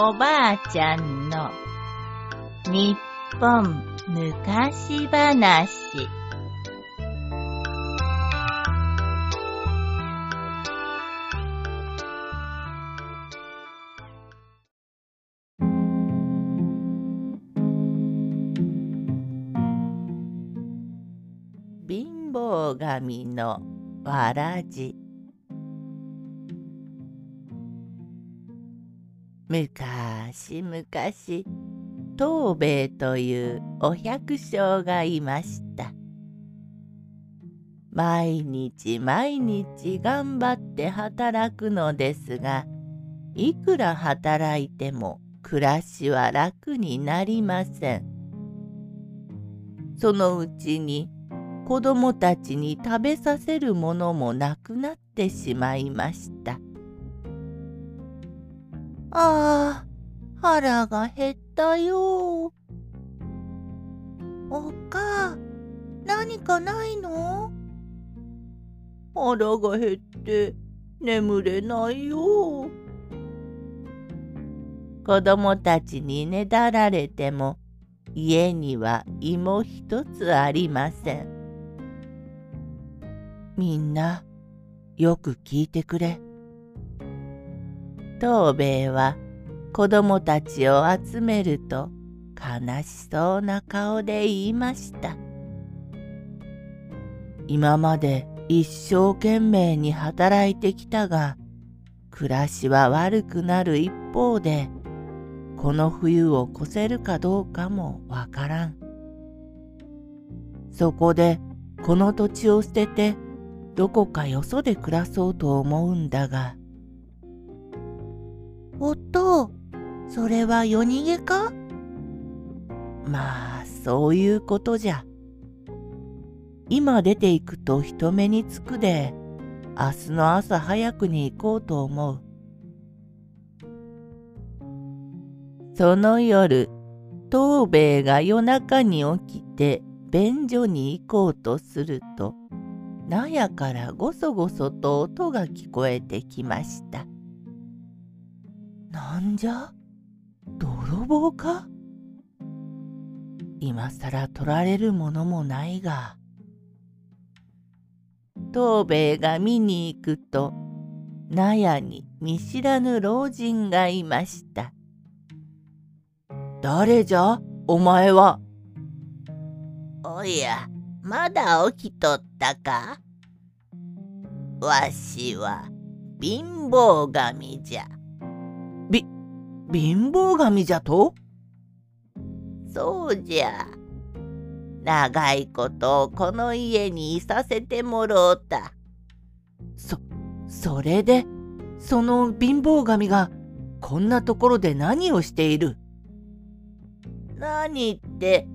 おばあちゃんの日本昔話。貧乏神のわらじ。むかしむかし東兵衛というお百姓がいました毎日毎日頑張って働くのですがいくら働いても暮らしは楽になりませんそのうちに子供たちに食べさせるものもなくなってしまいました。ああ、腹が減ったよ。おか、何かないの？腹が減って眠れないよ。子供たちにねだられても家には芋一つありません。みんなよく聞いてくれ。東兵衛は子供たちを集めると悲しそうな顔で言いました。今まで一生懸命に働いてきたが暮らしは悪くなる一方でこの冬を越せるかどうかもわからん。そこでこの土地を捨ててどこかよそで暮らそうと思うんだが。それは夜逃げか？まあ、そういうことじゃ。今出ていくと人目につくで、明日の朝早くに行こうと思う。その夜、東兵衛が夜中に起きて便所に行こうとすると、納屋からごそごそと音が聞こえてきました。なんじゃ？泥棒か？今さら取られるものもないが。東兵衛が見に行くと、納屋に見知らぬ老人がいました。誰じゃ？お前は。おや、まだ起きとったか？わしは貧乏神じゃ。び、貧乏神じゃと？そうじゃ。長いことこの家にいさせてもろうた。そ、それで、その貧乏神がこんなところで何をしている？何って、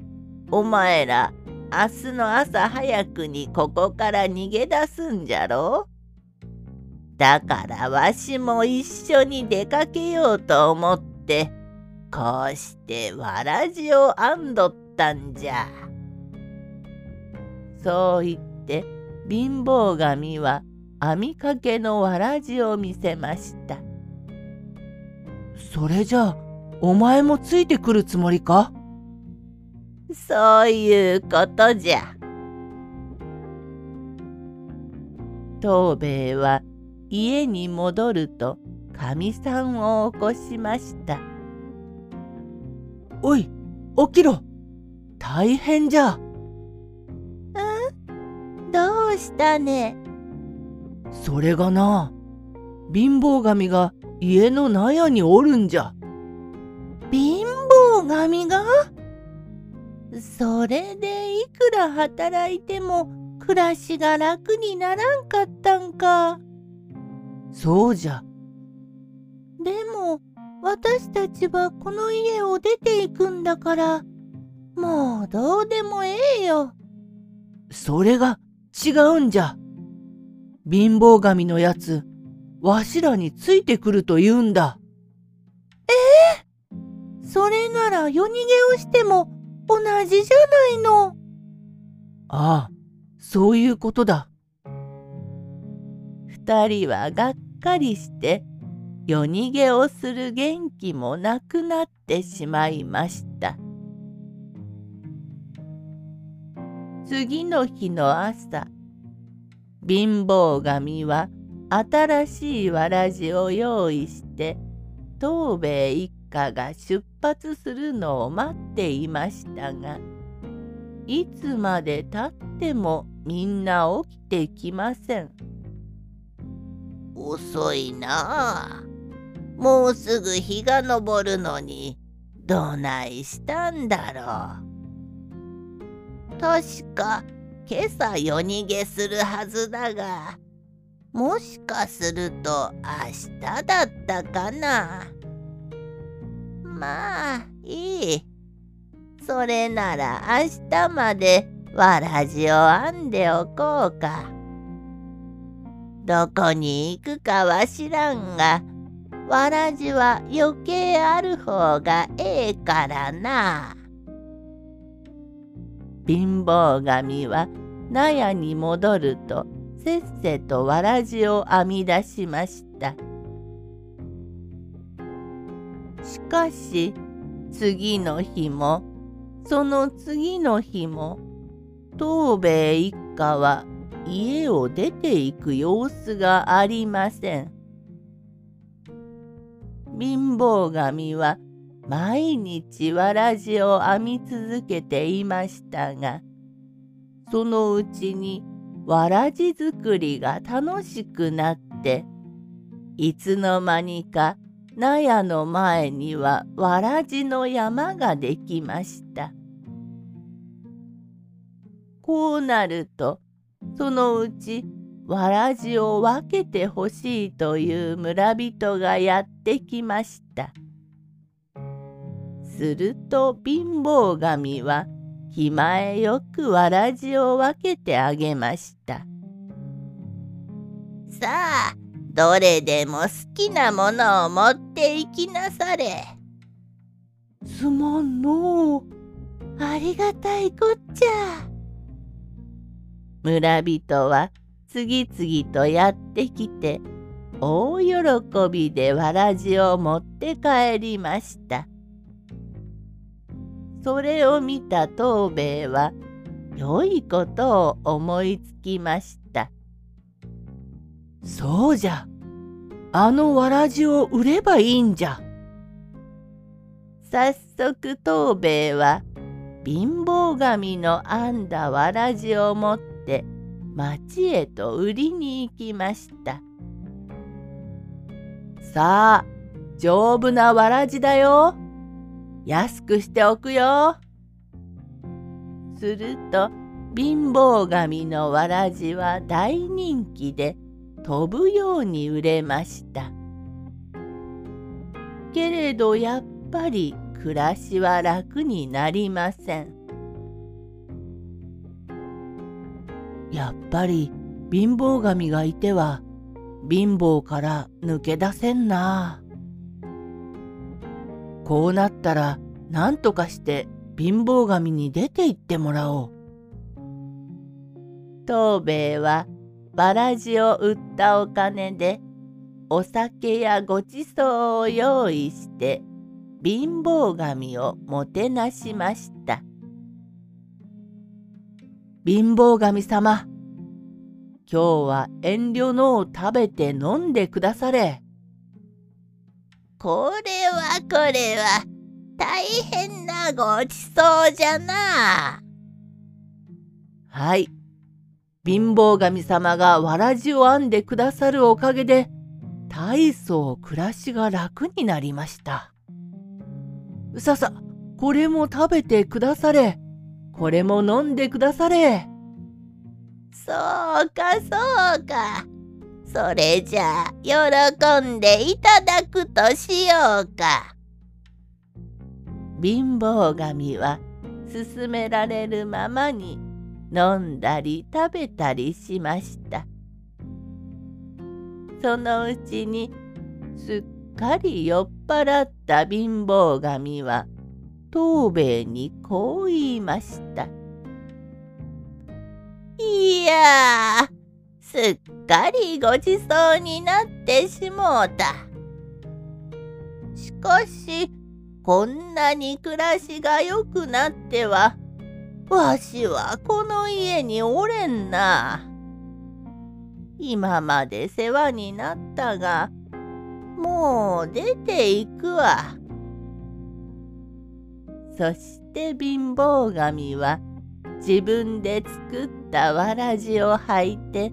お前ら明日の朝早くにここから逃げ出すんじゃろ？だからわしも一緒に出かけようと思ってこうしてわらじを編んどったんじゃ。そう言って貧乏神は編みかけのわらじを見せました。それじゃあお前もついてくるつもりか？そういうことじゃ。東兵衛は家に戻るとかみさんを起こしました。おい、起きろ大変じゃ。ん？どうしたね？それがな、貧乏神が家の納屋におるんじゃ。貧乏神が？それでいくら働いても暮らしが楽にならんかったんか。そうじゃ。でも私たちはこの家を出ていくんだからもうどうでもええよ。それが違うんじゃ。貧乏神のやつわしらについてくると言うんだ。ええ？ー、それなら夜逃げをしても同じじゃないの。ああ、そういうことだ。二人はがっかりして夜逃げをする元気もなくなってしまいました。次の日の朝、貧乏神は新しいわらじを用意して東兵衛一家が出発するのを待っていましたがいつまでたってもみんな起きてきません。遅いなあ。もうすぐ日が昇るのにどないしたんだろう。確か今朝夜逃げするはずだがもしかすると明日だったかな。まあいい。それなら明日までわらじを編んでおこうか。どこに行くかは知らんが、わらじは余計ある方がええからな。貧乏神は納屋に戻るとせっせとわらじを編み出しました。しかし次の日もその次の日も東兵衛一家は家を出ていく様子がありません。貧乏神は毎日わらじを編み続けていましたがそのうちにわらじ作りが楽しくなっていつの間にか納屋の前にはわらじの山ができました。こうなるとそのうちわらじを分けてほしいという村人がやってきました。すると貧乏神は気前よくわらじを分けてあげました。さあどれでも好きなものを持っていきなされ。すまんのう。ありがたいこっちゃ。村人は次々とやってきて大喜びでわらじを持って帰りました。それを見た藤兵衛は良いことを思いつきました。そうじゃ。あのわらじを売ればいいんじゃ。早速藤兵衛は貧乏神の編んだわらじを持って町へと売りに行きました。さあ、丈夫なわらじだよ。安くしておくよ。すると貧乏神のわらじは大人気で飛ぶように売れました。けれどやっぱり暮らしは楽になりません。やっぱり貧乏神がいては貧乏から抜け出せんな。こうなったら何とかして貧乏神に出て行ってもらおう。東兵衛はわらじを売ったお金でお酒やごちそうを用意して貧乏神をもてなしました。貧乏神様、今日は遠慮のを食べて飲んでくだされ。これはこれは大変なごちそうじゃな。はい。貧乏神様がわらじを編んでくださるおかげで、大層暮らしが楽になりました。ささ、これも食べてくだされ。これも飲んでくだされ。そうかそうか。それじゃあ喜んでいただくとしようか。貧乏神は勧められるままに飲んだり食べたりしました。そのうちにすっかり酔っ払った貧乏神は東兵衛にこう言いました。いやすっかりごちそうになってしもうた。しかしこんなに暮らしが良くなってはわしはこの家におれんな。今まで世話になったがもう出ていくわ。そして貧乏神は自分で作ったわらじを履いて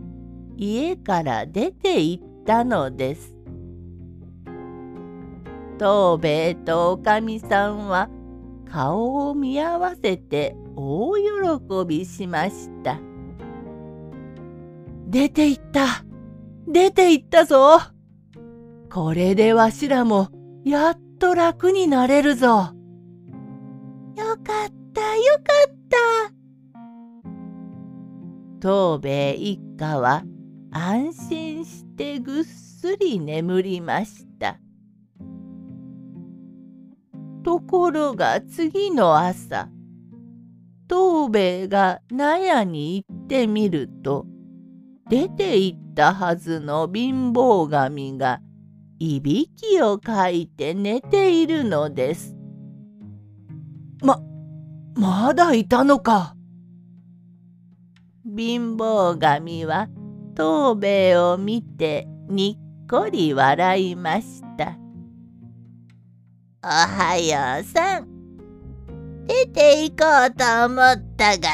家から出て行ったのです。東兵衛とおかみさんは顔を見合わせて大喜びしました。出て行った出て行ったぞこれでわしらもやっと楽になれるぞ。よかったよかった東兵衛一家は安心してぐっすり眠りました。ところが次の朝東兵衛が納屋に行ってみると出て行ったはずの貧乏神がいびきをかいて寝ているのです。ま、まだいたのか。貧乏神は東兵衛を見てにっこり笑いました。おはようさん。出て行こうと思ったが、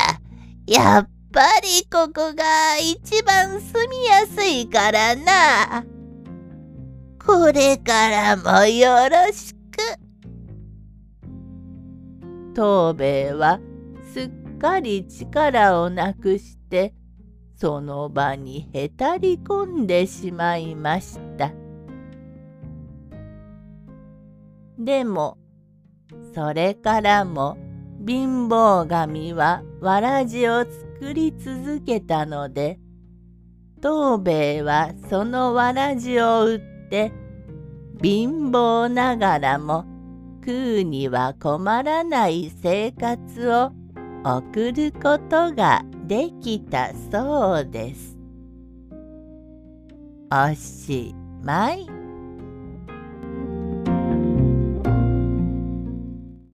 やっぱりここが一番住みやすいからな。これからもよろしく。東兵衛はすっかり力をなくしてその場にへたり込んでしまいました。でもそれからも貧乏神はわらじを作り続けたので東兵衛はそのわらじを売って貧乏ながらも食うには困らない生活を送ることができたそうです。おしまい。